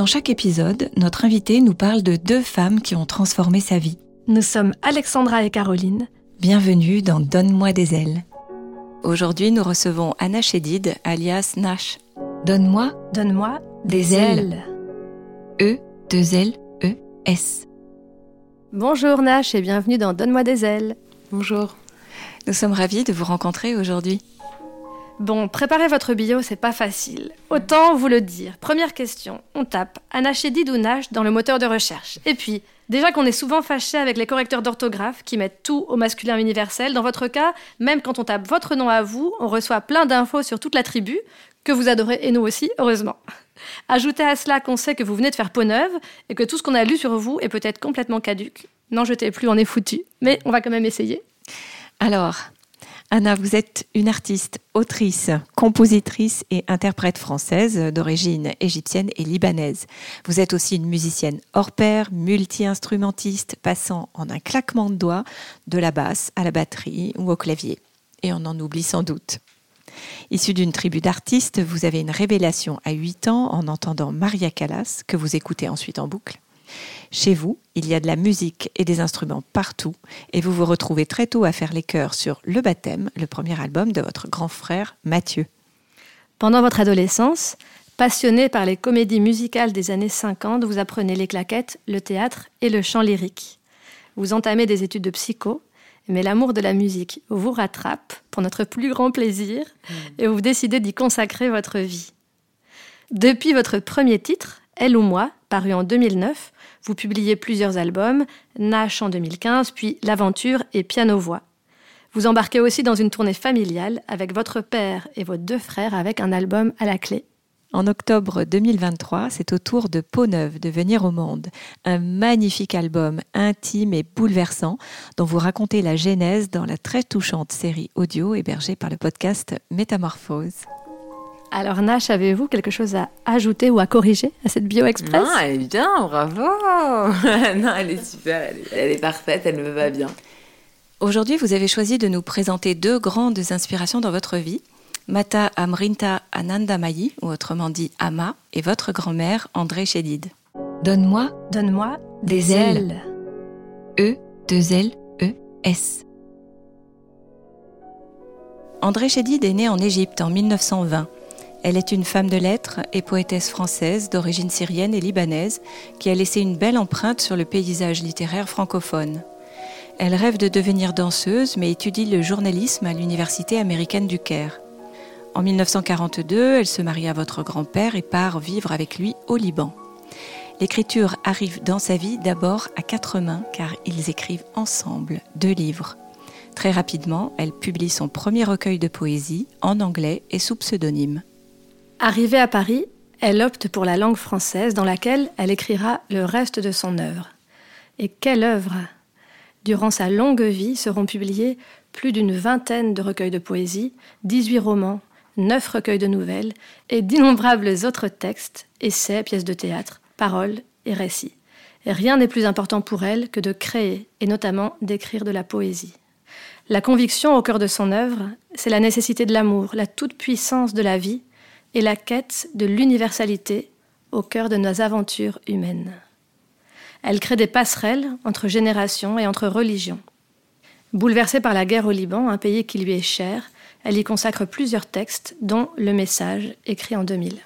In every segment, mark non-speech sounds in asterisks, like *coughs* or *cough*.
Dans chaque épisode, notre invité nous parle de deux femmes qui ont transformé sa vie. Nous sommes Alexandra et Caroline. Bienvenue dans Donne-moi des ailes. Aujourd'hui, nous recevons Anna Chédid, alias Nash. Donne-moi Donne-moi des ailes. E, deux L, E, S. Bonjour Nash et bienvenue dans Donne-moi des ailes. Bonjour. Nous sommes ravis de vous rencontrer aujourd'hui. Bon, préparer votre bio, c'est pas facile. Autant vous le dire. Première question, on tape ou Nash dans le moteur de recherche. Et puis, déjà qu'on est souvent fâché avec les correcteurs d'orthographe qui mettent tout au masculin universel, dans votre cas, même quand on tape votre nom à vous, on reçoit plein d'infos sur toute la tribu, que vous adorez et nous aussi, heureusement. Ajoutez à cela qu'on sait que vous venez de faire peau neuve et que tout ce qu'on a lu sur vous est peut-être complètement caduque. N'en jetez plus, on est foutu. Mais on va quand même essayer. Alors, Anna, vous êtes une artiste, autrice, compositrice et interprète française d'origine égyptienne et libanaise. Vous êtes aussi une musicienne hors pair, multi-instrumentiste, passant en un claquement de doigts de la basse à la batterie ou au clavier. Et on en oublie sans doute. Issue d'une tribu d'artistes, vous avez une révélation à 8 ans en entendant Maria Callas, que vous écoutez ensuite en boucle. Chez vous, il y a de la musique et des instruments partout, et vous vous retrouvez très tôt à faire les chœurs sur Le Baptême, le premier album de votre grand frère Mathieu. Pendant votre adolescence, passionné par les comédies musicales des années 50, vous apprenez les claquettes, le théâtre et le chant lyrique. Vous entamez des études de psycho, mais l'amour de la musique vous rattrape pour notre plus grand plaisir et vous décidez d'y consacrer votre vie. Depuis votre premier titre, Elle ou moi, paru en 2009, vous publiez plusieurs albums, Nash en 2015, puis L'Aventure et Piano-Voix. Vous embarquez aussi dans une tournée familiale avec votre père et vos deux frères avec un album à la clé. En octobre 2023, c'est au tour de Peau Neuve de venir au monde, un magnifique album intime et bouleversant dont vous racontez la genèse dans la très touchante série audio hébergée par le podcast Métamorphose. Alors Nash, avez-vous quelque chose à ajouter ou à corriger à cette bio express? Non, elle est bien, bravo *laughs* Non, elle est super, elle est, elle est parfaite, elle me va bien. Aujourd'hui, vous avez choisi de nous présenter deux grandes inspirations dans votre vie. Mata Amrinta Anandamayi, ou autrement dit Ama, et votre grand-mère André Chédid. Donne-moi Donne-moi des ailes. E, deux L, E, S. André Chédid est née en Égypte en 1920. Elle est une femme de lettres et poétesse française d'origine syrienne et libanaise qui a laissé une belle empreinte sur le paysage littéraire francophone. Elle rêve de devenir danseuse mais étudie le journalisme à l'Université américaine du Caire. En 1942, elle se marie à votre grand-père et part vivre avec lui au Liban. L'écriture arrive dans sa vie d'abord à quatre mains car ils écrivent ensemble deux livres. Très rapidement, elle publie son premier recueil de poésie en anglais et sous pseudonyme. Arrivée à Paris, elle opte pour la langue française dans laquelle elle écrira le reste de son œuvre. Et quelle œuvre Durant sa longue vie seront publiés plus d'une vingtaine de recueils de poésie, 18 romans, 9 recueils de nouvelles et d'innombrables autres textes, essais, pièces de théâtre, paroles et récits. Rien n'est plus important pour elle que de créer et notamment d'écrire de la poésie. La conviction au cœur de son œuvre, c'est la nécessité de l'amour, la toute-puissance de la vie et la quête de l'universalité au cœur de nos aventures humaines. Elle crée des passerelles entre générations et entre religions. Bouleversée par la guerre au Liban, un pays qui lui est cher, elle y consacre plusieurs textes, dont Le Message, écrit en 2000.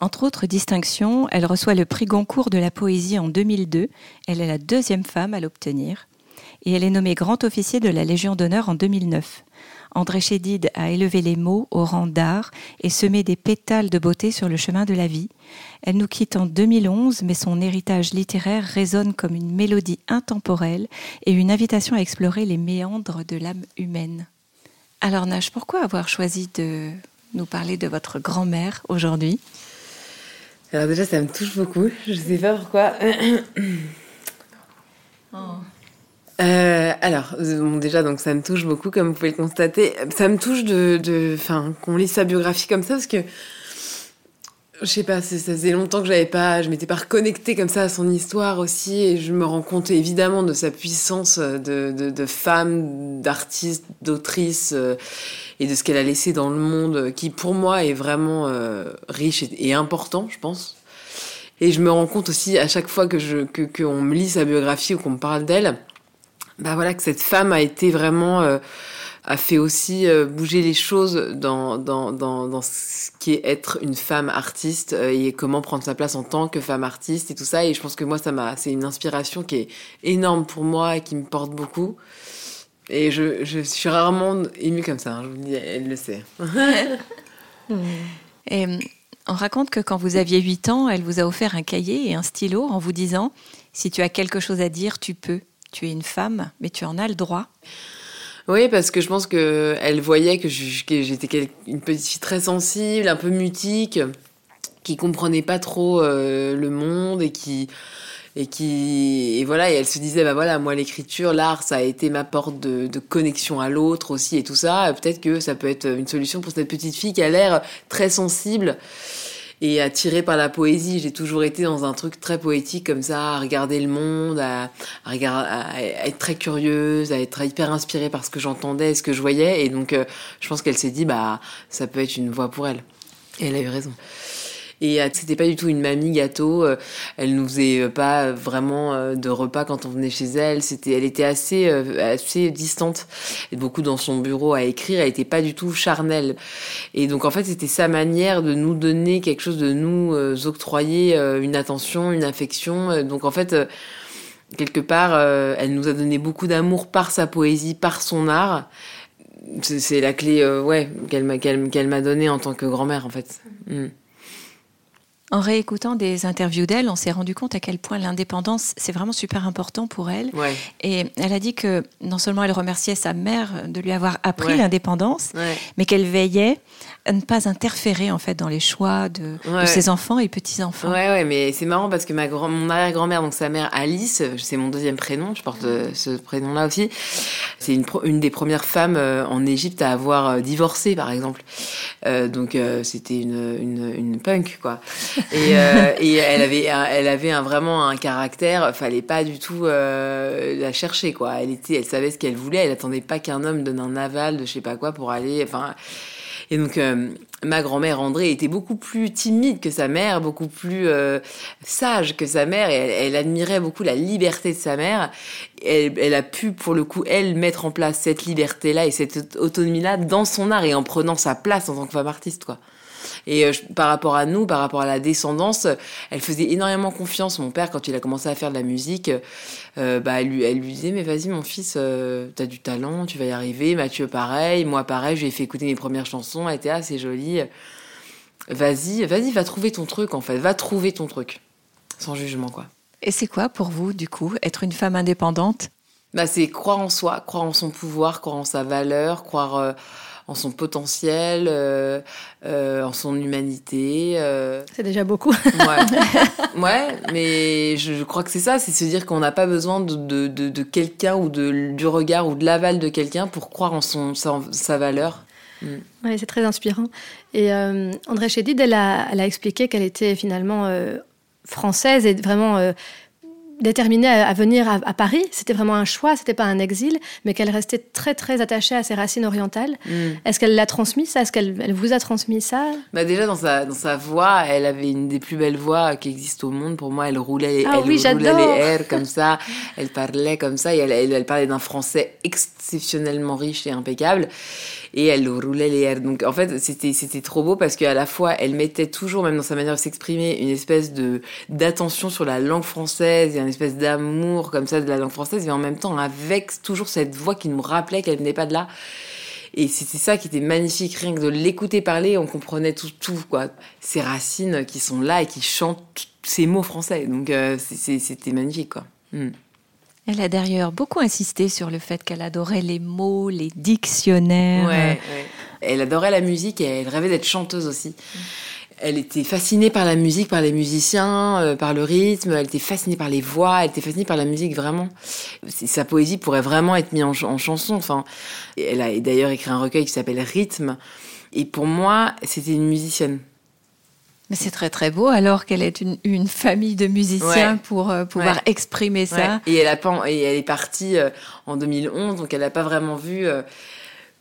Entre autres distinctions, elle reçoit le prix Goncourt de la poésie en 2002. Elle est la deuxième femme à l'obtenir. Et elle est nommée grand officier de la Légion d'honneur en 2009. André Chédid a élevé les mots au rang d'art et semé des pétales de beauté sur le chemin de la vie. Elle nous quitte en 2011, mais son héritage littéraire résonne comme une mélodie intemporelle et une invitation à explorer les méandres de l'âme humaine. Alors Nash, pourquoi avoir choisi de nous parler de votre grand-mère aujourd'hui? Alors déjà, ça me touche beaucoup. Je sais pas pourquoi. *coughs* Oh. Euh, alors, bon, déjà, donc ça me touche beaucoup, comme vous pouvez le constater. Ça me touche de, de, qu'on lise sa biographie comme ça, parce que je sais pas, ça faisait longtemps que j'avais pas, je m'étais pas reconnectée comme ça à son histoire aussi, et je me rends compte évidemment de sa puissance de, de, de femme, d'artiste, d'autrice, euh, et de ce qu'elle a laissé dans le monde, qui pour moi est vraiment euh, riche et, important, je pense. Et je me rends compte aussi à chaque fois que je que qu'on me lit sa biographie ou qu'on me parle d'elle, bah voilà que cette femme a été vraiment euh, a fait aussi euh, bouger les choses dans, dans, dans, dans, ce qui est être une femme artiste euh, et comment prendre sa place en tant que femme artiste et tout ça. Et je pense que moi, ça m'a, c'est une inspiration qui est énorme pour moi et qui me porte beaucoup. Et je, je suis rarement émue comme ça, hein, je vous dis, elle le sait. *laughs* et on raconte que quand vous aviez 8 ans, elle vous a offert un cahier et un stylo en vous disant, si tu as quelque chose à dire, tu peux. Tu es une femme, mais tu en as le droit. Oui, parce que je pense que elle voyait que j'étais une petite très sensible, un peu mutique, qui comprenait pas trop euh, le monde et qui et qui et voilà et elle se disait bah voilà moi l'écriture l'art ça a été ma porte de connexion à l'autre aussi et tout ça peut-être que ça peut être une solution pour cette petite fille qui a l'air très sensible et attirée par la poésie. J'ai toujours été dans un truc très poétique comme ça, à regarder le monde, à, à, être très curieuse, à être hyper inspirée par ce que j'entendais, ce que je voyais. Et donc, euh, je pense qu'elle s'est dit, bah, ça peut être une voie pour elle. Et elle a eu raison. Et euh, c'était pas du tout une mamie gâteau. Euh, elle nous faisait euh, pas vraiment de repas quand on venait chez elle. C'était, elle était assez, assez distante. Et beaucoup dans son bureau à écrire. Elle était pas du tout charnelle. Et donc en fait, c'était sa manière de nous donner quelque chose, de nous octroyer une attention, une affection. Donc en fait quelque part, elle nous a donné beaucoup d'amour par sa poésie, par son art. C'est la clé, ouais, qu'elle m'a qu'elle, m'a donnée en tant que grand-mère, en fait. Mm. En réécoutant des interviews d'elle, on s'est rendu compte à quel point l'indépendance, c'est vraiment super important pour elle. Et elle a dit que non seulement elle remerciait sa mère de lui avoir appris l'indépendance, mais qu'elle veillait à ne pas interférer en fait dans les choix de, ses enfants et petits-enfants. Ouais, ouais, mais c'est marrant parce que ma grand, mon arrière-grand-mère, donc sa mère Alice, c'est mon deuxième prénom, je porte euh, ce prénom-là aussi, c'est une, une des premières femmes euh, en Égypte à avoir euh, divorcé, par exemple. donc c'était une, une, une, punk, quoi. Et, euh, *laughs* et elle avait, elle avait un, vraiment un caractère. Fallait pas du tout la chercher, quoi. Elle était, elle savait ce qu'elle voulait. Elle attendait pas qu'un homme donne un aval de je sais pas quoi pour aller. Enfin, et donc euh, ma grand-mère André était beaucoup plus timide que sa mère, beaucoup plus euh, sage que sa mère, et elle, admirait beaucoup la liberté de sa mère. Elle, elle, a pu, pour le coup, elle mettre en place cette liberté-là et cette autonomie-là dans son art et en prenant sa place en tant que femme artiste, quoi. Et euh, par rapport à nous, par rapport à la descendance, elle faisait énormément confiance. Mon père, quand il a commencé à faire de la musique, euh, bah, elle, lui, elle lui disait, mais vas-y mon fils, euh, t'as du talent, tu vas y arriver. Mathieu, pareil. Moi, pareil, je lui ai fait écouter mes premières chansons. Elle était assez jolie. Vas-y, vas-y, va trouver ton truc, en fait. Va trouver ton truc. Sans jugement, quoi. Et c'est quoi pour vous, du coup, être une femme indépendante? Bah, C'est croire en soi, croire en son pouvoir, croire en sa valeur, croire en son potentiel, euh, euh, en son humanité. Euh. C'est déjà beaucoup. ouais. ouais, mais je, crois que c'est ça, c'est se dire qu'on n'a pas besoin de, de, de, quelqu'un ou de, du regard ou de l'aval de quelqu'un pour croire en son, sa, valeur. Mm. Oui, c'est très inspirant. Et André Chédid, elle a, elle a expliqué qu'elle était finalement française et vraiment déterminée à, venir à, Paris. C'était vraiment un choix, c'était pas un exil, mais qu'elle restait très très attachée à ses racines orientales. Mm. Est-ce qu'elle l'a transmis ça? Est-ce qu'elle vous a transmis ça? Bah Déjà dans sa, dans sa voix, elle avait une des plus belles voix qui existent au monde. Pour moi, elle roulait, ah, elle oui, roulait les airs comme ça, *laughs* elle parlait comme ça, et elle, elle parlait d'un français exceptionnellement riche et impeccable et elle roulait les airs. Donc en fait, c'était c'était trop beau parce qu'à la fois, elle mettait toujours, même dans sa manière de s'exprimer, une espèce de d'attention sur la langue française et une espèce d'amour comme ça de la langue française, mais en même temps avec toujours cette voix qui nous rappelait qu'elle venait pas de là. Et c'était ça qui était magnifique, rien que de l'écouter parler, on comprenait tout, tout, quoi. Ces racines qui sont là et qui chantent ces mots français. Donc euh, c'était magnifique, quoi. Hmm. Elle a d'ailleurs beaucoup insisté sur le fait qu'elle adorait les mots, les dictionnaires. Ouais, Elle adorait la musique et elle rêvait d'être chanteuse aussi. Elle était fascinée par la musique, par les musiciens, euh, par le rythme. Elle était fascinée par les voix. Elle était fascinée par la musique vraiment. Sa poésie pourrait vraiment être mise en, en chanson. Enfin, elle a d'ailleurs écrit un recueil qui s'appelle Rythme. Et pour moi, c'était une musicienne. Mais c'est très très beau alors qu'elle est une, une, famille de musiciens pour euh, pouvoir exprimer ça. Et elle a pas, et elle est partie euh, en 2011, donc elle n'a pas vraiment vu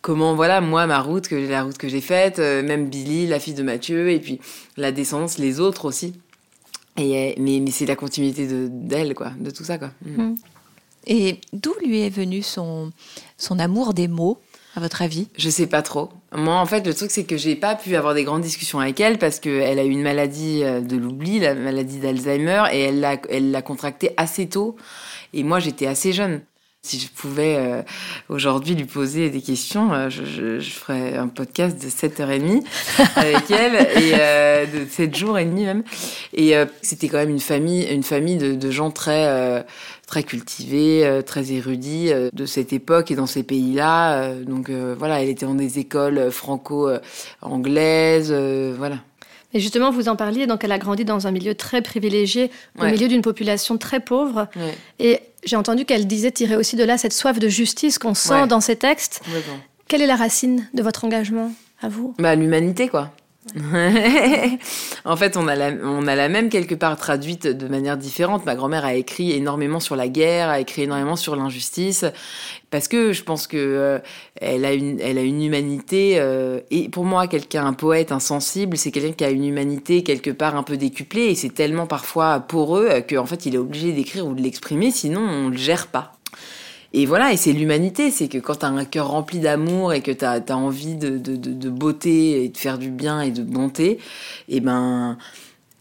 comment voilà moi ma route que la route que j'ai faite euh, même Billy la fille de Mathieu et puis la descendance les autres aussi et mais, mais c'est la continuité de d'elle quoi de tout ça quoi mm. Mm. et d'où lui est venu son son amour des mots à votre avis? Je sais pas trop. Moi, en fait, le truc, c'est que j'ai pas pu avoir des grandes discussions avec elle parce qu'elle a eu une maladie euh, de l'oubli, la maladie d'Alzheimer, et elle l'a, elle l'a contractée assez tôt. Et moi, j'étais assez jeune. Si je pouvais euh, aujourd'hui lui poser des questions, euh, je, je, je, ferais un podcast de 7h30 *laughs* avec elle, et euh, de 7 jours et demi même. Et euh, c'était quand même une famille, une famille de, de gens très, euh, très cultivés, très érudits de cette époque et dans ces pays-là. donc voilà, elle était dans des écoles franco-anglaises, voilà. Et justement, vous en parliez, donc elle a grandi dans un milieu très privilégié, au ouais. milieu d'une population très pauvre. Ouais. Et j'ai entendu qu'elle disait tirer aussi de là cette soif de justice qu'on sent ouais. dans ses textes. Quelle est la racine de votre engagement à vous? Bah, L'humanité, quoi. *laughs* en fait, on a, la, même quelque part traduite de manière différente. Ma grand-mère a écrit énormément sur la guerre, a écrit énormément sur l'injustice, parce que je pense que euh, elle a une, elle a une humanité. Euh, et pour moi, quelqu'un, un poète, un sensible, c'est quelqu'un qui a une humanité quelque part un peu décuplée. Et c'est tellement parfois poreux qu'en fait, il est obligé d'écrire ou de l'exprimer, sinon on le gère pas. Et voilà, et c'est l'humanité, c'est que quand t'as un cœur rempli d'amour et que t'as as envie de, de, de, de, beauté et de faire du bien et de bonté, et ben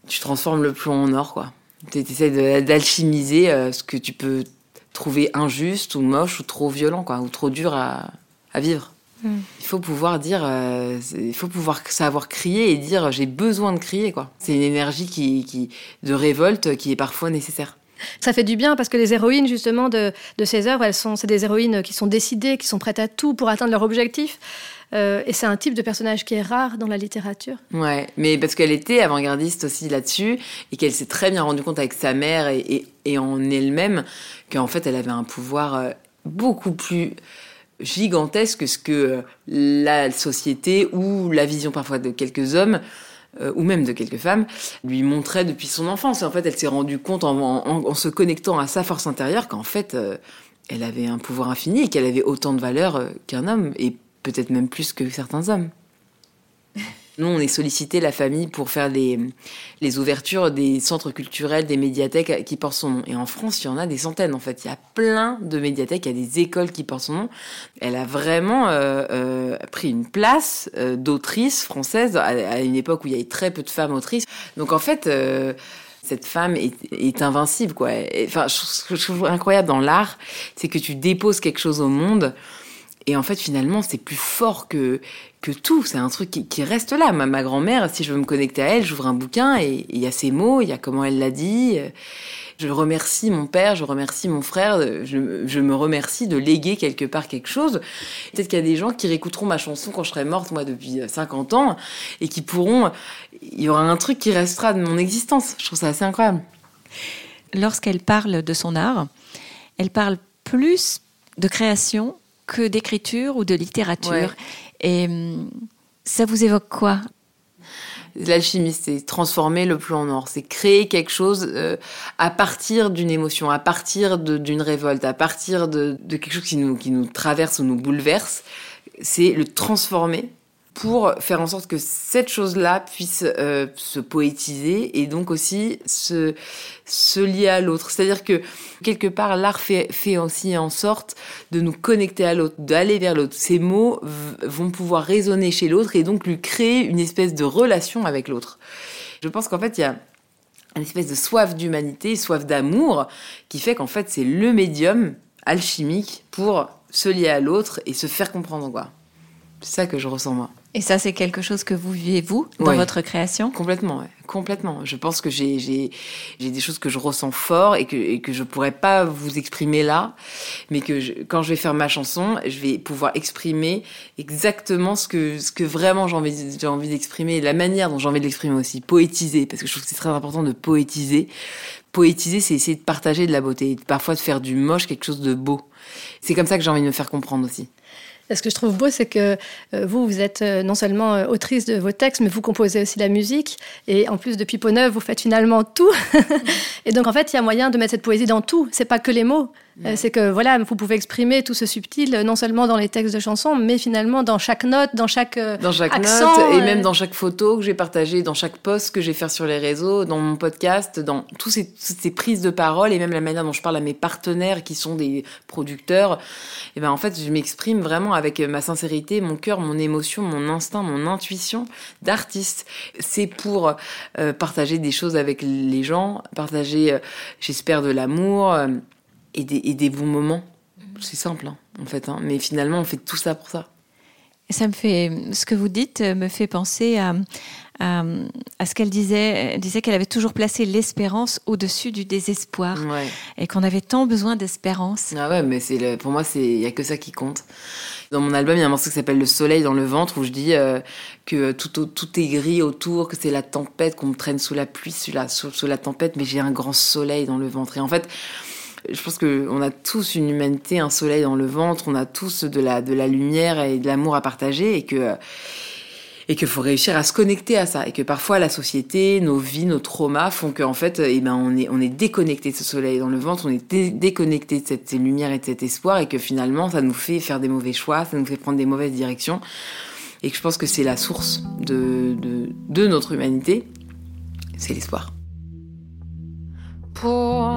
tu transformes le plomb en or, quoi. Tu essaies d'alchimiser euh, ce que tu peux trouver injuste ou moche ou trop violent, quoi, ou trop dur à, à vivre. Mm. Il faut pouvoir dire, euh, il faut pouvoir savoir crier et dire j'ai besoin de crier, quoi. C'est une énergie qui, qui, de révolte qui est parfois nécessaire. Ça fait du bien parce que les héroïnes justement de, ces œuvres, elles sont, c'est des héroïnes qui sont décidées, qui sont prêtes à tout pour atteindre leur objectif. Euh, et c'est un type de personnage qui est rare dans la littérature. Ouais, mais parce qu'elle était avant-gardiste aussi là-dessus et qu'elle s'est très bien rendue compte avec sa mère et, et, en elle-même qu'en fait elle avait un pouvoir euh, beaucoup plus gigantesque que ce que la société ou la vision parfois de quelques hommes euh, ou même de quelques femmes, lui montrait depuis son enfance. Et en fait, elle s'est rendue compte en, se connectant à sa force intérieure qu'en fait, euh, elle avait un pouvoir infini et qu'elle avait autant de valeur euh, qu'un homme, et peut-être même plus que certains hommes. *laughs* Nous, on est sollicité, la famille, pour faire les, les ouvertures des centres culturels, des médiathèques qui portent son nom. Et en France, il y en a des centaines, en fait. Il y a plein de médiathèques, il y a des écoles qui portent son nom. Elle a vraiment euh, euh, pris une place euh, d'autrice française à, une époque où il y avait très peu de femmes autrices. Donc, en fait... Cette femme est, est invincible, quoi. Enfin, ce que je trouve incroyable dans l'art, c'est que tu déposes quelque chose au monde, et en fait, finalement, c'est plus fort que, que tout. C'est un truc qui, reste là. Ma, grand-mère, si je veux me connecter à elle, j'ouvre un bouquin et il y a ses mots, il y a comment elle l'a dit. Je remercie mon père, je remercie mon frère, je, je, me remercie de léguer quelque part quelque chose. Peut-être qu'il y a des gens qui réécouteront ma chanson quand je serai morte, moi, depuis 50 ans, et qui pourront... Il y aura un truc qui restera de mon existence. Je trouve ça assez incroyable. Lorsqu'elle parle de son art, elle parle plus de création que d'écriture ou de littérature. Ouais. Et ça vous évoque quoi? L'alchimie, c'est transformer le plan en or, c'est créer quelque chose euh, à partir d'une émotion, à partir d'une révolte, à partir de, de, quelque chose qui nous, qui nous traverse ou nous bouleverse. C'est le transformer pour faire en sorte que cette chose-là puisse euh, se poétiser et donc aussi se, lier à l'autre. C'est-à-dire que quelque part, l'art fait, fait aussi en sorte de nous connecter à l'autre, d'aller vers l'autre. Ces mots vont pouvoir résonner chez l'autre et donc lui créer une espèce de relation avec l'autre. Je pense qu'en fait, il y a une espèce de soif d'humanité, soif d'amour, qui fait qu'en fait, c'est le médium alchimique pour se lier à l'autre et se faire comprendre. C'est ça que je ressens moi. Et ça, c'est quelque chose que vous vivez, vous, dans votre création? Complètement, ouais. complètement. Je pense que j'ai, j'ai, j'ai des choses que je ressens fort et que, et que je pourrais pas vous exprimer là, mais que je, quand je vais faire ma chanson, je vais pouvoir exprimer exactement ce que, ce que vraiment j'ai envie, j'ai envie d'exprimer, la manière dont j'ai envie de l'exprimer aussi, poétiser, parce que je trouve que c'est très important de poétiser. Poétiser, c'est essayer de partager de la beauté, parfois de faire du moche quelque chose de beau. C'est comme ça que j'ai envie de me faire comprendre aussi ce que je trouve beau, c'est que euh, vous, vous êtes euh, non seulement euh, autrice de vos textes, mais vous composez aussi la musique. Et en plus, depuis Peau-Neuve, vous faites finalement tout. *laughs* et donc, en fait, il y a moyen de mettre cette poésie dans tout. C'est pas que les mots. Euh, c'est que voilà, vous pouvez exprimer tout ce subtil non seulement dans les textes de chansons, mais finalement dans chaque note, dans chaque euh, dans chaque accent, note et même dans chaque photo que j'ai partagée, dans chaque post que j'ai fait sur les réseaux, dans mon podcast, dans tous ces, toutes ces prises de parole et même la manière dont je parle à mes partenaires qui sont des producteurs. Et ben en fait, je m'exprime vraiment avec ma sincérité, mon cœur, mon émotion, mon instinct, mon intuition d'artiste. C'est pour euh, partager des choses avec les gens, partager, j'espère, de l'amour et des, bons moments. C'est simple, hein, en fait. Hein. Mais finalement, on fait tout ça pour ça. Ça me fait, ce que vous dites me fait penser à, à, ce qu'elle disait. Elle disait qu'elle avait toujours placé l'espérance au-dessus du désespoir et qu'on avait tant besoin d'espérance. Ah ouais, mais c'est pour moi, il n'y a que ça qui compte. Dans mon album, il y a un morceau qui s'appelle Le soleil dans le ventre où je dis euh, que tout, tout est gris autour, que c'est la tempête, qu'on me traîne sous la pluie, sous la, sous la tempête, mais j'ai un grand soleil dans le ventre. Et en fait, je pense qu'on a tous une humanité, un soleil dans le ventre, on a tous de la, de la lumière et de l'amour à partager et que et qu'il faut réussir à se connecter à ça et que parfois la société, nos vies, nos traumas font qu'en fait, eh ben on est on est déconnecté de ce soleil dans le ventre, on est déconnecté de cette lumière et de cet espoir et que finalement ça nous fait faire des mauvais choix, ça nous fait prendre des mauvaises directions et que je pense que c'est la source de, de, de notre humanité, c'est l'espoir. Pour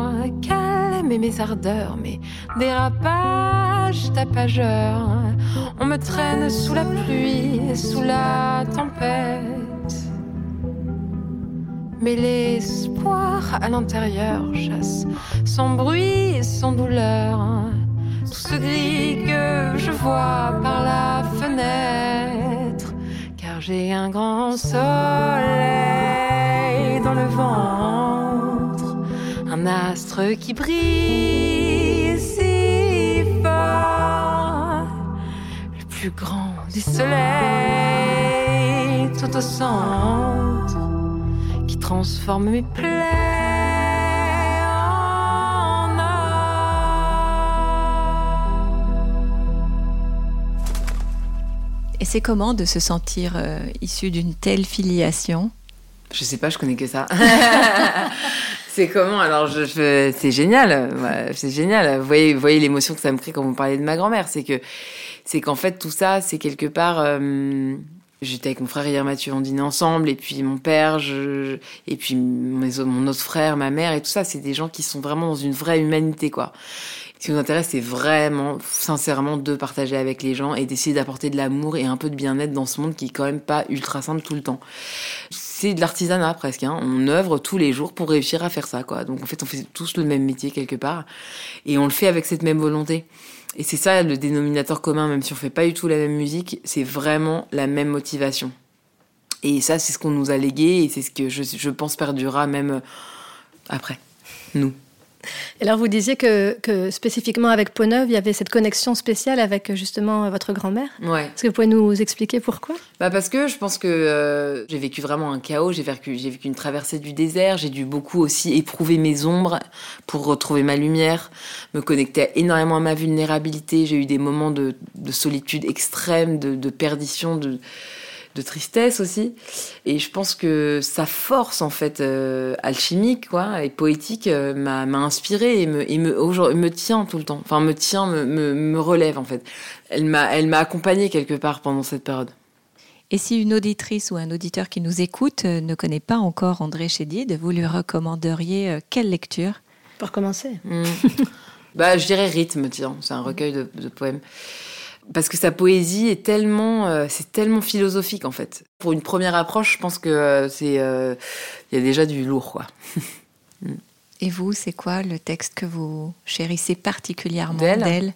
mais mes ardeurs, mes dérapages tapageurs. On me traîne sous la pluie, sous la tempête. Mais l'espoir à l'intérieur chasse sans bruit et sans douleur. Tout ce gris que je vois par la fenêtre. Car j'ai un grand soleil dans le ventre un astre qui brille si fort, le plus grand des soleils tout au centre, qui transforme mes plaies en Et c'est comment de se sentir euh, issu d'une telle filiation? Je sais pas, je connais que ça. *laughs* C'est comment Alors, je, c'est génial, c'est génial. Vous voyez, voyez l'émotion que ça me crée quand vous parlez de ma grand-mère. C'est que, c'est qu'en fait, tout ça, c'est quelque part. Euh, j'étais avec mon frère hier Mathieu, on dînait ensemble, et puis mon père, et puis mon autre frère, ma mère, et tout ça, c'est des gens qui sont vraiment dans une vraie humanité, quoi. Ce qui nous intéresse, c'est vraiment, sincèrement, de partager avec les gens et d'essayer d'apporter de l'amour et un peu de bien-être dans ce monde qui est quand même pas ultra simple tout le temps. C'est de l'artisanat presque. Hein. On œuvre tous les jours pour réussir à faire ça, quoi. Donc en fait, on fait tous le même métier quelque part et on le fait avec cette même volonté. Et c'est ça le dénominateur commun, même si on fait pas du tout la même musique, c'est vraiment la même motivation. Et ça, c'est ce qu'on nous a légué et c'est ce que je, je pense perdurera même après, nous. Et alors, vous disiez que, spécifiquement avec Peau-Neuve, il y avait cette connexion spéciale avec justement votre grand-mère. Ouais. Est-ce que vous pouvez nous expliquer pourquoi? Bah Parce que je pense que euh, j'ai vécu vraiment un chaos, j'ai vécu, j'ai vécu une traversée du désert, j'ai dû beaucoup aussi éprouver mes ombres pour retrouver ma lumière, me connecter énormément à ma vulnérabilité. J'ai eu des moments de, solitude extrême, de, de perdition, de de tristesse aussi. Et je pense que sa force, en fait, euh, alchimique, quoi, et poétique, euh, m'a, inspiré et me, et me, me tient tout le temps. Enfin, me tient, me, me, relève, en fait. Elle m'a, elle m'a accompagnée quelque part pendant cette période. Et si une auditrice ou un auditeur qui nous écoute euh, ne connaît pas encore André Chédid, vous lui recommanderiez quelle lecture? Pour commencer? Hmm. *laughs* bah, Je dirais Rythme, tiens, c'est un recueil de, de poèmes parce que sa poésie est tellement, euh, c'est tellement philosophique en fait. Pour une première approche, je pense que euh, c'est, euh, il y a déjà du lourd quoi. *laughs* Et vous, c'est quoi le texte que vous chérissez particulièrement d'elle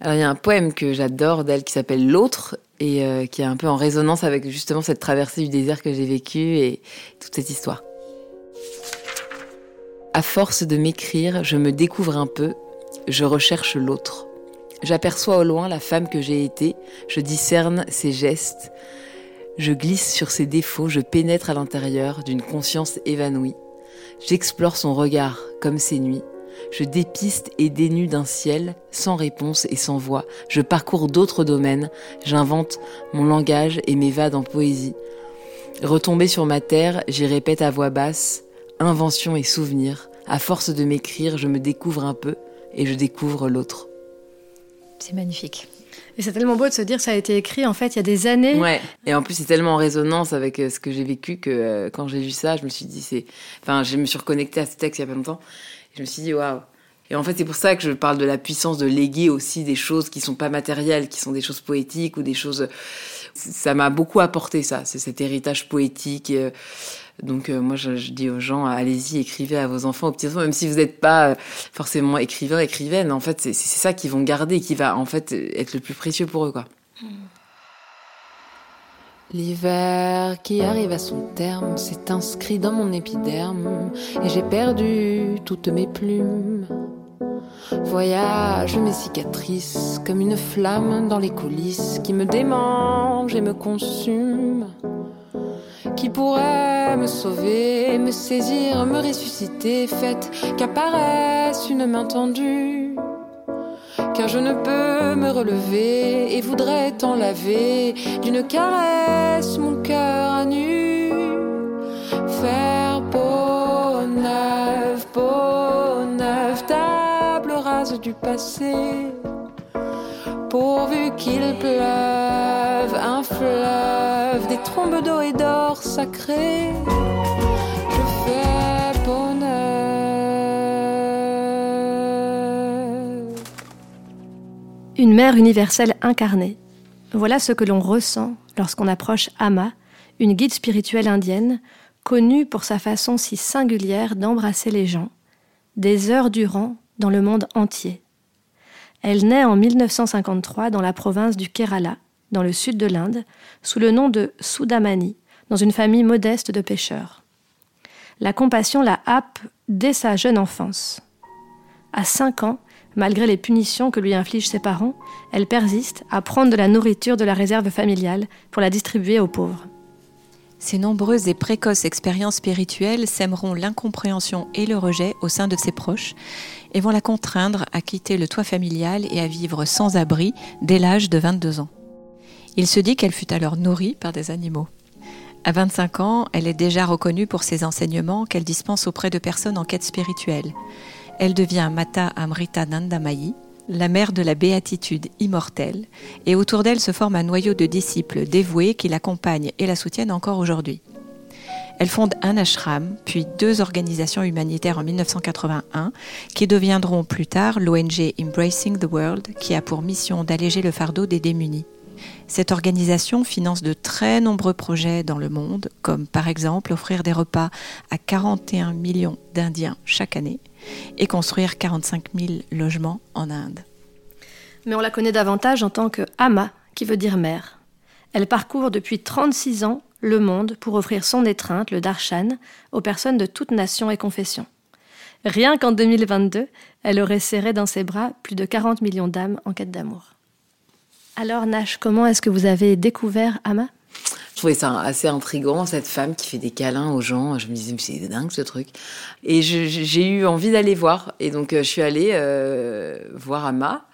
Alors il y a un poème que j'adore d'elle qui s'appelle L'autre et qui est un peu en résonance avec justement cette traversée du désert que j'ai vécue et toute cette histoire. À force de m'écrire, je me découvre un peu, je recherche l'autre. J'aperçois au loin la femme que j'ai été, je discerne ses gestes, je glisse sur ses défauts, je pénètre à l'intérieur d'une conscience évanouie. J'explore son regard comme ses nuits. Je dépiste et dénude d'un ciel sans réponse et sans voix. Je parcours d'autres domaines. J'invente mon langage et m'évade en poésie. Retombé sur ma terre, j'y répète à voix basse invention et souvenir. À force de m'écrire, je me découvre un peu et je découvre l'autre. C'est magnifique. Et c'est tellement beau de se dire ça a été écrit en fait il y a des années. Ouais. Et en plus c'est tellement en résonance avec euh, ce que j'ai vécu que euh, quand j'ai lu ça, je me suis dit c'est, enfin je me suis reconnectée à ce texte il y a pas longtemps. Et je me suis dit waouh. Et en fait c'est pour ça que je parle de la puissance de léguer aussi des choses qui sont pas matérielles, qui sont des choses poétiques ou des choses. Ça m'a beaucoup apporté ça, c'est cet héritage poétique. Euh, donc euh, moi je, dis aux gens allez-y écrivez à vos enfants aux petits enfants même si vous n'êtes pas euh, forcément écrivain écrivaine en fait c'est ça qu'ils vont garder qui va en fait être le plus précieux pour eux. L'hiver qui arrive à son terme s'est inscrit dans mon épiderme et j'ai perdu toutes mes plumes. Voyage mes cicatrices comme une flamme dans les coulisses qui me démange et me consume qui pourrait me sauver, me saisir, me ressusciter, faites qu'apparaisse une main tendue. Car je ne peux me relever et voudrais t'en laver d'une caresse mon cœur nu. Faire peau neuve, table rase du passé pourvu qu'il pleuve un fleuve, des trombes d'eau et d'or sacré. Je fais bonheur. Une mère universelle incarnée. Voilà ce que l'on ressent lorsqu'on approche Ama, une guide spirituelle indienne, connue pour sa façon si singulière d'embrasser les gens, des heures durant dans le monde entier. Elle naît en 1953 dans la province du Kerala, dans le sud de l'Inde, sous le nom de Soudamani, dans une famille modeste de pêcheurs. La compassion la happe dès sa jeune enfance. À cinq ans, malgré les punitions que lui infligent ses parents, elle persiste à prendre de la nourriture de la réserve familiale pour la distribuer aux pauvres. Ces nombreuses et précoces expériences spirituelles sèmeront l'incompréhension et le rejet au sein de ses proches et vont la contraindre à quitter le toit familial et à vivre sans abri dès l'âge de 22 ans. Il se dit qu'elle fut alors nourrie par des animaux. À 25 ans, elle est déjà reconnue pour ses enseignements qu'elle dispense auprès de personnes en quête spirituelle. Elle devient Mata Amrita Nandamayi, la mère de la béatitude immortelle, et autour d'elle se forme un noyau de disciples dévoués qui l'accompagnent et la soutiennent encore aujourd'hui. Elle fonde un ashram, puis deux organisations humanitaires en 1981, qui deviendront plus tard l'ONG Embracing the World, qui a pour mission d'alléger le fardeau des démunis. Cette organisation finance de très nombreux projets dans le monde, comme par exemple offrir des repas à 41 millions d'Indiens chaque année et construire 45 000 logements en Inde. Mais on la connaît davantage en tant que Ama, qui veut dire mère. Elle parcourt depuis 36 ans le monde pour offrir son étreinte, le darshan, aux personnes de toutes nations et confessions. Rien qu'en 2022, elle aurait serré dans ses bras plus de 40 millions d'âmes en quête d'amour. Alors Nash, comment est-ce que vous avez découvert Ama? Je trouvais ça assez intriguant, cette femme qui fait des câlins aux gens. Je me disais, mais c'est dingue ce truc. Et j'ai eu envie d'aller voir. Et donc, je suis allée euh, voir Ama.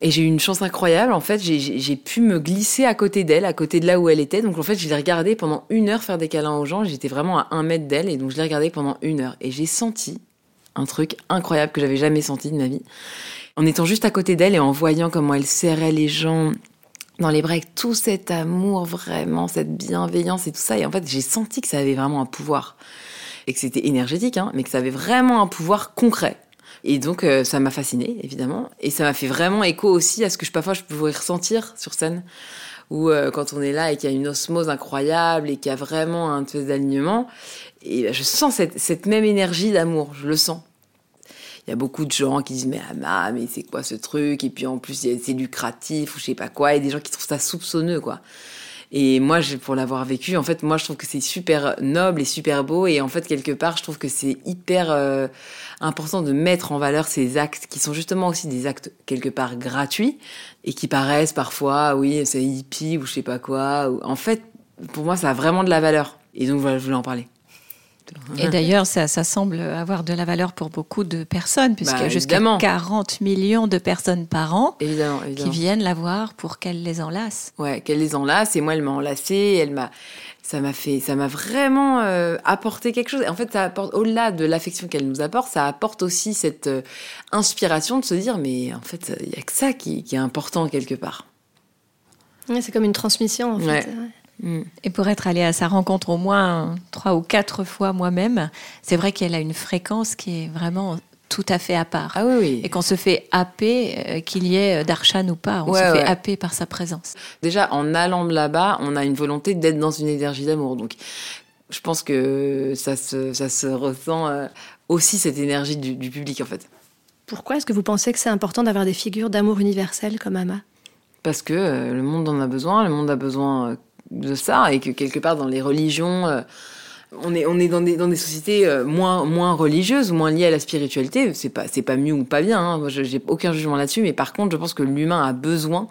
Et j'ai eu une chance incroyable. En fait, j'ai pu me glisser à côté d'elle, à côté de là où elle était. Donc, en fait, je l'ai regardée pendant une heure faire des câlins aux gens. J'étais vraiment à un mètre d'elle. Et donc, je l'ai regardée pendant une heure. Et j'ai senti un truc incroyable que j'avais jamais senti de ma vie. En étant juste à côté d'elle et en voyant comment elle serrait les gens, dans les bras avec tout cet amour, vraiment, cette bienveillance et tout ça. Et en fait, j'ai senti que ça avait vraiment un pouvoir. Et que c'était énergétique, hein, mais que ça avait vraiment un pouvoir concret. Et donc, euh, ça m'a fasciné, évidemment. Et ça m'a fait vraiment écho aussi à ce que je, parfois je pouvais ressentir sur scène. Où euh, quand on est là et qu'il y a une osmose incroyable et qu'il y a vraiment un espèce d'alignement, et ben, je sens cette, cette même énergie d'amour, je le sens. Il y a beaucoup de gens qui disent mais ah, mais c'est quoi ce truc? Et puis en plus c'est lucratif ou je sais pas quoi et des gens qui trouvent ça soupçonneux quoi. Et moi, pour l'avoir vécu, en fait, moi, je trouve que c'est super noble et super beau. Et en fait, quelque part, je trouve que c'est hyper euh, important de mettre en valeur ces actes qui sont justement aussi des actes quelque part gratuits et qui paraissent parfois, oui, c'est hippie ou je sais pas quoi. En fait, pour moi, ça a vraiment de la valeur. Et donc, voilà, je voulais en parler. Et d'ailleurs, ça, semble avoir de la valeur pour beaucoup de personnes, puisqu'il y a bah, jusqu'à 40 millions de personnes par an qui viennent la voir pour qu'elle les enlace. Ouais, qu'elle les enlace. Et moi, elle m'a enlacée. Elle m'a, ça m'a fait, ça m'a vraiment euh, apporté quelque chose. En fait, ça apporte au-delà de l'affection qu'elle nous apporte, ça apporte aussi cette euh, inspiration de se dire, mais en fait, il y a que ça qui, est important quelque part. c'est comme une transmission. En fait. Et pour être allée à sa rencontre au moins trois ou quatre fois moi-même, c'est vrai qu'elle a une fréquence qui est vraiment tout à fait à part. Ah oui, Et qu'on se fait happer, euh, qu'il y ait Darshan ou pas, on se fait happer par sa présence. Déjà, en allant là-bas, on a une volonté d'être dans une énergie d'amour. Donc, je pense que ça se, ça se ressent euh, aussi, cette énergie du, du public, en fait. Pourquoi est-ce que vous pensez que c'est important d'avoir des figures d'amour universel comme Ama? Parce que euh, le monde en a besoin, le monde a besoin de ça et que quelque part dans les religions, euh, on est, on est dans des, dans des sociétés euh, moins, moins religieuses, moins liées à la spiritualité. C'est pas, c'est pas mieux ou pas bien. Hein. Moi, j'ai aucun jugement là-dessus, mais par contre, je pense que l'humain a besoin,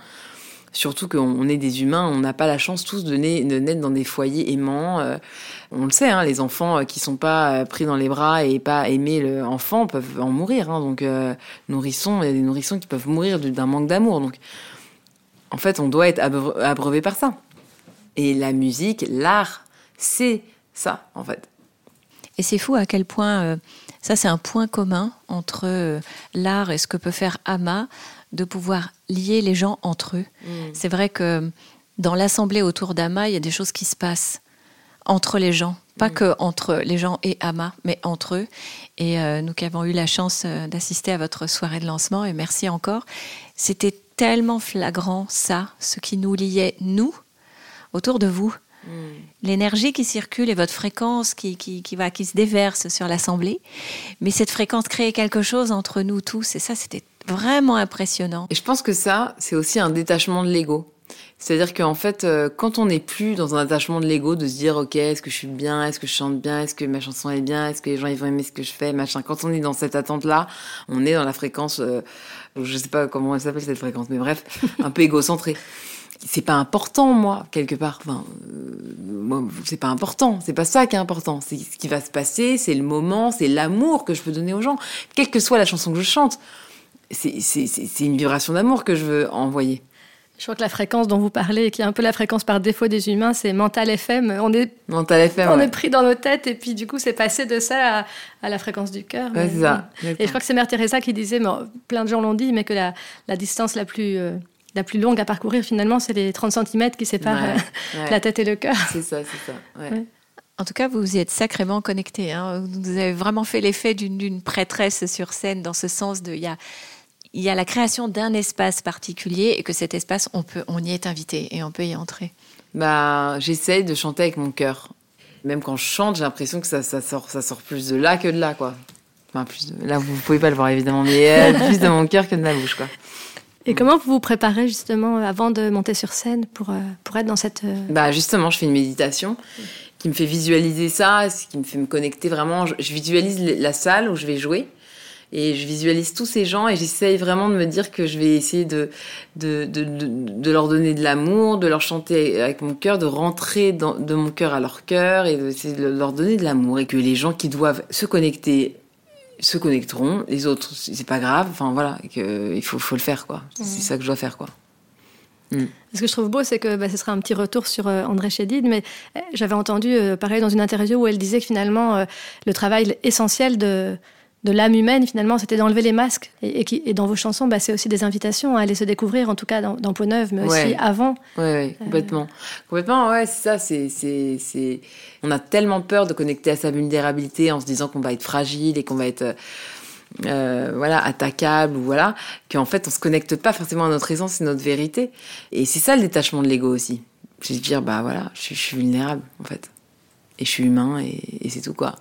surtout qu'on est des humains, on n'a pas la chance tous de, naître dans des foyers aimants. Euh, on le sait, hein, les enfants qui sont pas pris dans les bras et pas aimés l'enfant peuvent en mourir. Hein. donc, nourrissons, il y a des nourrissons qui peuvent mourir d'un manque d'amour. Donc, en fait, on doit être abreuvé par ça. Et la musique, l'art, c'est ça, en fait. Et c'est fou à quel point, euh, ça c'est un point commun entre euh, l'art et ce que peut faire Ama, de pouvoir lier les gens entre eux. Mm. C'est vrai que dans l'assemblée autour d'Ama, il y a des choses qui se passent entre les gens. Pas mm. que entre les gens et Ama, mais entre eux. Et euh, nous qui avons eu la chance d'assister à votre soirée de lancement, et merci encore, c'était tellement flagrant ça, ce qui nous liait, nous, autour de vous. Hmm. L'énergie qui circule et votre fréquence qui, qui, va, qui se déverse sur l'assemblée. Mais cette fréquence crée quelque chose entre nous tous. Et ça, c'était vraiment impressionnant. Et je pense que ça, c'est aussi un détachement de l'ego. C'est-à-dire qu'en fait, euh, quand on n'est plus dans un attachement de l'ego, de se dire, ok, est-ce que je suis bien, est-ce que je chante bien, est-ce que ma chanson est bien, est-ce que les gens ils vont aimer ce que je fais, machin. Quand on est dans cette attente-là, on est dans la fréquence, euh, je sais pas comment elle s'appelle cette fréquence, mais bref, *laughs* un peu égocentré c'est pas important moi quelque part. Enfin euh, c'est pas important. C'est pas ça qui est important. C'est ce qui va se passer c'est le moment c'est l'amour que je peux donner aux gens. Quelle que soit la chanson que je chante c'est une vibration d'amour que je veux envoyer. Je crois que la fréquence dont vous parlez, qui est un peu la fréquence par défaut des humains, c'est mental FM. On est, mental FM, on est pris dans nos têtes et puis du coup, c'est passé de ça à, la fréquence du cœur. c'est ça. Et je crois que c'est Mère Teresa qui disait, mais plein de gens l'ont dit, mais que la, la distance la plus euh, la plus longue à parcourir finalement, c'est les 30 cm qui séparent euh, la tête et le cœur. C'est ça, c'est ça. En tout cas, vous y êtes sacrément connecté. Hein. Vous avez vraiment fait l'effet d'une prêtresse sur scène dans ce sens de il y a, il y a la création d'un espace particulier et que cet espace, on, peut, on y est invité et on peut y entrer. Bah, j'essaye de chanter avec mon cœur. Même quand je chante, j'ai l'impression que ça, ça, sort, ça sort plus de là que de là, quoi. Enfin, plus là, vous pouvez pas le voir évidemment, mais euh, *laughs* plus de mon cœur que de ma bouche, quoi. Et comment vous vous préparez justement avant de monter sur scène pour, euh, pour être dans cette... Euh, bah justement, je fais une méditation qui me fait visualiser ça, qui me fait me connecter vraiment. Je, visualise la salle où je vais jouer et je visualise tous ces gens et j'essaye vraiment de me dire que je vais essayer de, de, de, de, leur donner de l'amour, de leur chanter avec mon cœur, de rentrer dans, de mon cœur à leur cœur et de leur donner de l'amour et que les gens qui doivent se connecter se connecteront, les autres, c'est pas grave. Enfin voilà, il faut, faut le faire quoi. C'est ça que je dois faire quoi. Mm. Ce que je trouve beau, c'est que bah, ce sera un petit retour sur euh, André Chédid, mais euh, j'avais entendu euh, pareil dans une interview où elle disait que finalement le travail essentiel de, de l'âme humaine, finalement, c'était d'enlever les masques. Et, et, et, dans vos chansons, bah, c'est aussi des invitations à aller se découvrir, en tout cas dans, dans Peau Neuve, mais aussi avant. Oui, ouais, complètement. Complètement, ouais, c'est ça. C'est, c'est, c'est... On a tellement peur de connecter à sa vulnérabilité en se disant qu'on va être fragile et qu'on va être. Euh, voilà, attaquable ou voilà, qu'en fait on se connecte pas forcément à notre essence et notre vérité. Et c'est ça le détachement de l'ego aussi. C'est de dire bah voilà, je, je, suis vulnérable en fait, et je suis humain et, et c'est tout quoi.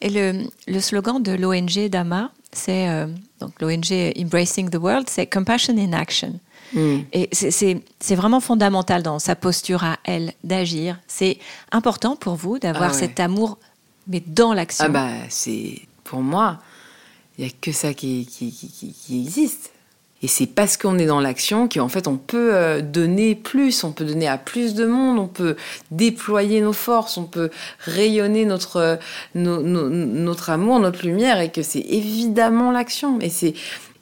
Et le, le slogan de l'ONG Dama, c'est euh, donc l'ONG Embracing the World, c'est Compassion in Action. Mm. Et c'est- vraiment fondamental dans sa posture à elle d'agir. C'est important pour vous d'avoir Ah ouais. cet amour, mais dans l'action. Ah bah c'est pour moi, il y a que ça qui, qui- qui existe. Et c'est parce qu'on est dans l'action qu'en fait on peut euh, donner plus, on peut donner à plus de monde, on peut déployer nos forces, on peut rayonner notre euh, no- no- notre amour, notre lumière, et que c'est évidemment l'action. Et c'est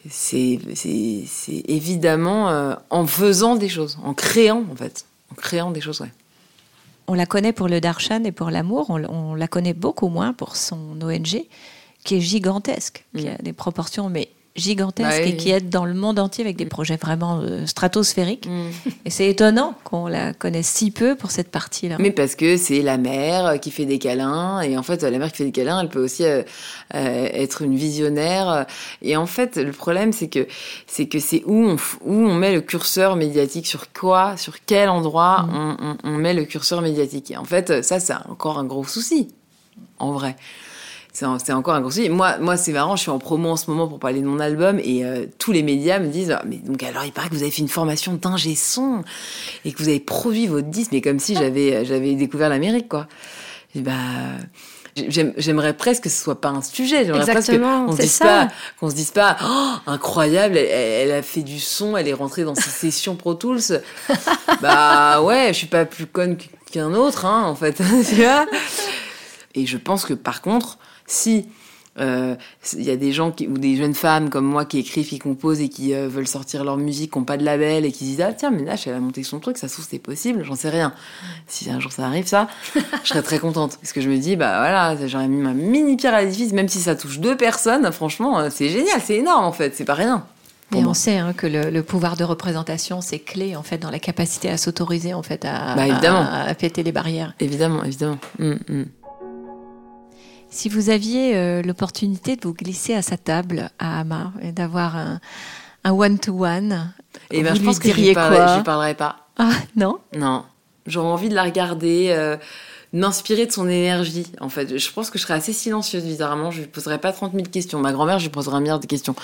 c'est c'est c'est évidemment euh, en faisant des choses, en créant en fait, en créant des choses. Ouais. On la connaît pour le darshan et pour l'amour. On, on la connaît beaucoup moins pour son ONG, qui est gigantesque, qui Mm. a des proportions mais gigantesques Bah oui, et qui aide dans le monde entier avec des projets vraiment euh, stratosphériques. Mm. Et c'est étonnant qu'on la connaisse si peu pour cette partie-là. Mais parce que c'est la mère qui fait des câlins et en fait la mère qui fait des câlins, elle peut aussi euh, euh, être une visionnaire. Et en fait, le problème c'est que c'est que c'est où on où on met le curseur médiatique sur quoi, sur quel endroit Mm. on, on- on met le curseur médiatique. Et en fait, ça c'est encore un gros souci en vrai. C'est encore un gros souci. Moi, moi c'est marrant, je suis en promo en ce moment pour parler de mon album et euh, tous les médias me disent ah, mais donc alors il paraît que vous avez fait une formation d'ingé son et que vous avez produit votre disque, mais comme si j'avais j'avais découvert l'Amérique quoi. Et bah j'aime- j'aimerais presque que ce soit pas un sujet. J'aimerais presque Exactement, qu'on se dise ça. pas qu'on se dise pas Oh, incroyable, elle, elle a fait du son, elle est rentrée dans ses *laughs* sessions Pro Tools. bah ouais, je suis pas plus conne qu'un autre hein, en fait. *laughs* tu vois? Et je pense que par contre, si euh, il y a des gens qui, ou des jeunes femmes comme moi qui écrivent, qui composent et qui euh, veulent sortir leur musique, qui n'ont pas de label et qui disent ah tiens mais Nash elle a monté son truc, ça se trouve c'est possible, j'en sais rien. Si un jour ça arrive ça, *laughs* je serais très contente parce que je me dis bah voilà j'aurais mis ma mini pierre à l'édifice même si ça touche deux personnes, franchement euh, c'est génial, c'est énorme en fait, c'est pas rien. Et on sait hein, que le, le pouvoir de représentation, c'est clé en fait dans la capacité à s'autoriser en fait à, Bah, évidemment. à- à péter les barrières. Évidemment, évidemment. Mm, mm. Si vous aviez euh, l'opportunité de vous glisser à sa table à Hama et d'avoir un un one-to-one, Et ben Vous je pense lui que je parlerai, parlerai pas. ah non, Non, j'aurais envie de la regarder, euh, m'inspirer de son énergie. En fait, je pense que je serais assez silencieuse bizarrement. Je lui poserais pas 30 000 questions. Ma grand-mère, je lui poserais un milliard de questions.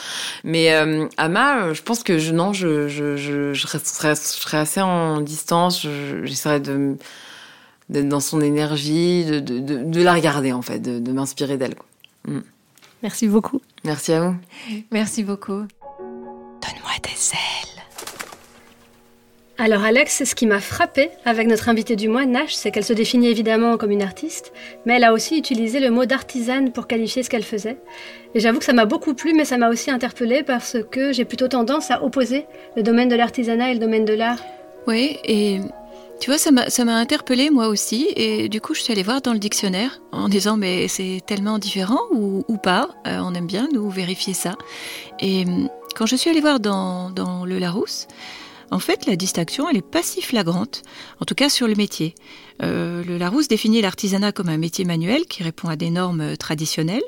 Mais euh, Ama, euh, je pense que je, non, je, je, je, je serais, je serais assez en distance. Je- J'essaierais de d'être dans son énergie, de, de, de, de la regarder en fait, de, de m'inspirer d'elle. quoi. Merci beaucoup. Merci à vous. merci beaucoup. Donne-moi des ailes. Alors Alex, ce qui m'a frappé avec notre invitée du mois, Nash, c'est qu'elle se définit évidemment comme une artiste, mais elle a aussi utilisé le mot d'artisane pour qualifier ce qu'elle faisait. Et j'avoue que ça m'a beaucoup plu, mais ça m'a aussi interpellée parce que j'ai plutôt tendance à opposer le domaine de l'artisanat et le domaine de l'art. Oui, et tu vois, ça m'a interpellée moi aussi, et du coup, je suis allée voir dans le dictionnaire en disant, mais c'est tellement différent ou, pas Euh, On aime bien, nous, vérifier ça. Et hum, quand je suis allée voir dans, le Larousse, en fait, la distinction, elle est pas si flagrante, en tout cas sur le métier. Euh, le Larousse définit l'artisanat comme un métier manuel qui répond à des normes traditionnelles,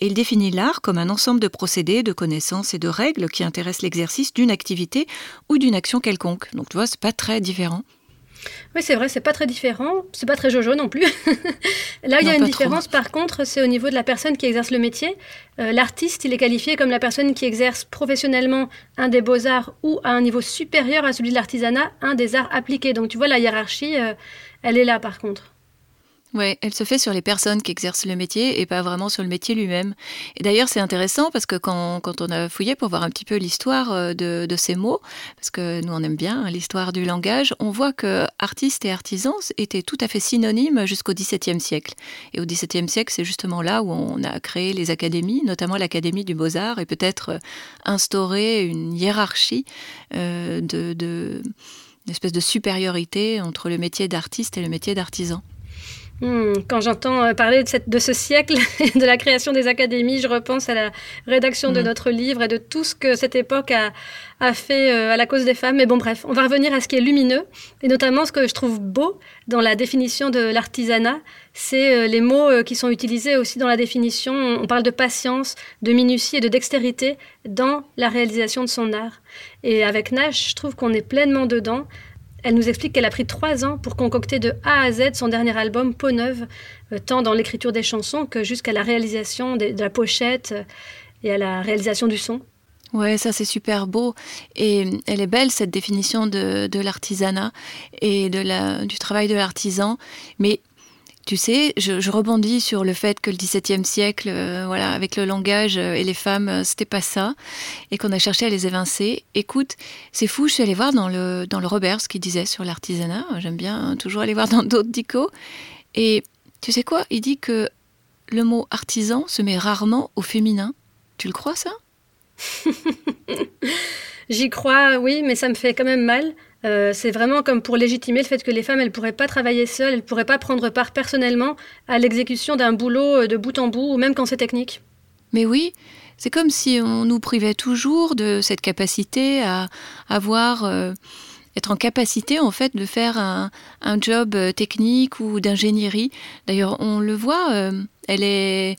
et il définit l'art comme un ensemble de procédés, de connaissances et de règles qui intéressent l'exercice d'une activité ou d'une action quelconque. Donc tu vois, c'est pas très différent. Oui, c'est vrai, c'est pas très différent, c'est pas très jojo non plus. *laughs* Là où il y a une différence, par contre, c'est au niveau de la personne qui exerce le métier. Euh, L'artiste, il est qualifié comme la personne qui exerce professionnellement un des beaux-arts ou à un niveau supérieur à celui de l'artisanat, un des arts appliqués. Donc tu vois, la hiérarchie, euh, elle est là par contre. Ouais, elle se fait sur les personnes qui exercent le métier et pas vraiment sur le métier lui-même. Et d'ailleurs, c'est intéressant parce que quand, quand on a fouillé pour voir un petit peu l'histoire euh, de, de ces mots, parce que nous on aime bien l'histoire du langage, on voit que artiste et artisan étaient tout à fait synonymes jusqu'au XVIIe siècle. Et au XVIIe siècle, c'est justement là où on a créé les académies, notamment l'Académie du Beaux-Arts, et peut-être euh, instauré une hiérarchie euh, de, de une espèce de supériorité entre le métier d'artiste et le métier d'artisan. Hmm, quand j'entends euh, parler de, cette- de ce siècle et *laughs* de la création des académies, je repense à la rédaction de Mm. notre livre et de tout ce que cette époque a, a fait euh, à la cause des femmes. Mais bon, bref, on va revenir à ce qui est lumineux et notamment ce que je trouve beau dans la définition de l'artisanat, c'est euh, les mots qui sont utilisés aussi dans la définition. On parle de patience, de minutie et de dextérité dans la réalisation de son art. Et avec Nash, je trouve qu'on est pleinement dedans. Elle nous explique qu'elle a pris trois ans pour concocter de A à Z son dernier album, Peau Neuve, euh, tant dans l'écriture des chansons que jusqu'à la réalisation de, la pochette euh, et à la réalisation du son. Ouais, ça c'est super beau. Et elle est belle cette définition de, l'artisanat et de du travail de l'artisan. Mais tu sais, je, rebondis sur le fait que le XVIIe siècle, euh, voilà, avec le langage euh, et les femmes, euh, c'était pas ça, et qu'on a cherché à les évincer. Écoute, c'est fou, je suis allée voir dans le, dans le Robert ce qu'il disait sur l'artisanat. J'aime bien hein, toujours aller voir *laughs* dans d'autres dicos. Et tu sais quoi? Il dit que le mot artisan se met rarement au féminin. Tu le crois ça? *laughs* J'y crois, oui, mais ça me fait quand même mal. Euh, c'est vraiment comme pour légitimer le fait que les femmes, elles pourraient pas travailler seules, elles pourraient pas prendre part personnellement à l'exécution d'un boulot euh, de bout en bout, ou même quand c'est technique. Mais oui, c'est comme si on nous privait toujours de cette capacité à avoir, euh, être en capacité en fait de faire un, job technique ou d'ingénierie. D'ailleurs, on le voit, elle est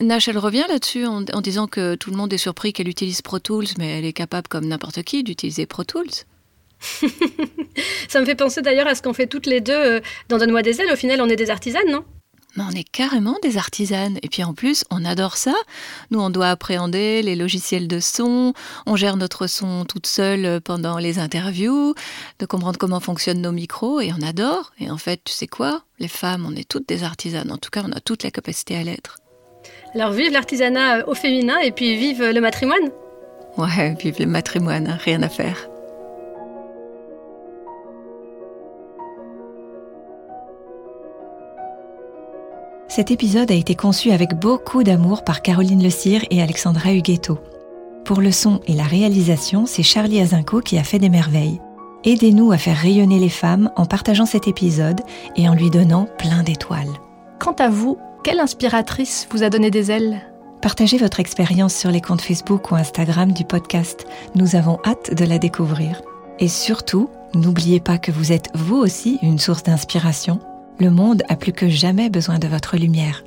Nash, elle revient là-dessus en, disant que tout le monde est surpris qu'elle utilise Pro Tools, mais elle est capable, comme n'importe qui, d'utiliser Pro Tools. Ça me fait penser d'ailleurs à ce qu'on fait toutes les deux euh, dans Donne-moi des ailes. Au final, on est des artisanes, non? Mais on est carrément des artisanes. Et puis en plus, on adore ça. Nous, on doit appréhender les logiciels de son. On gère notre son toute seule pendant les interviews, de comprendre comment fonctionnent nos micros. Et on adore. Et en fait, tu sais quoi? Les femmes, on est toutes des artisanes. En tout cas, on a toute la capacité à l'être. Alors vive l'artisanat euh, au féminin et puis vive le matrimoine. Ouais, vive le matrimoine, rien à faire. Cet épisode a été conçu avec beaucoup d'amour par Caroline Le Cire et Alexandra Huguetto. Pour le son et la réalisation, c'est Charlie Azinco qui a fait des merveilles. Aidez-nous à faire rayonner les femmes en partageant cet épisode et en lui donnant plein d'étoiles. Quant à vous, quelle inspiratrice vous a donné des ailes? Partagez votre expérience sur les comptes Facebook ou Instagram du podcast. Nous avons hâte de la découvrir. Et surtout, n'oubliez pas que vous êtes vous aussi une source d'inspiration. Le monde a plus que jamais besoin de votre lumière.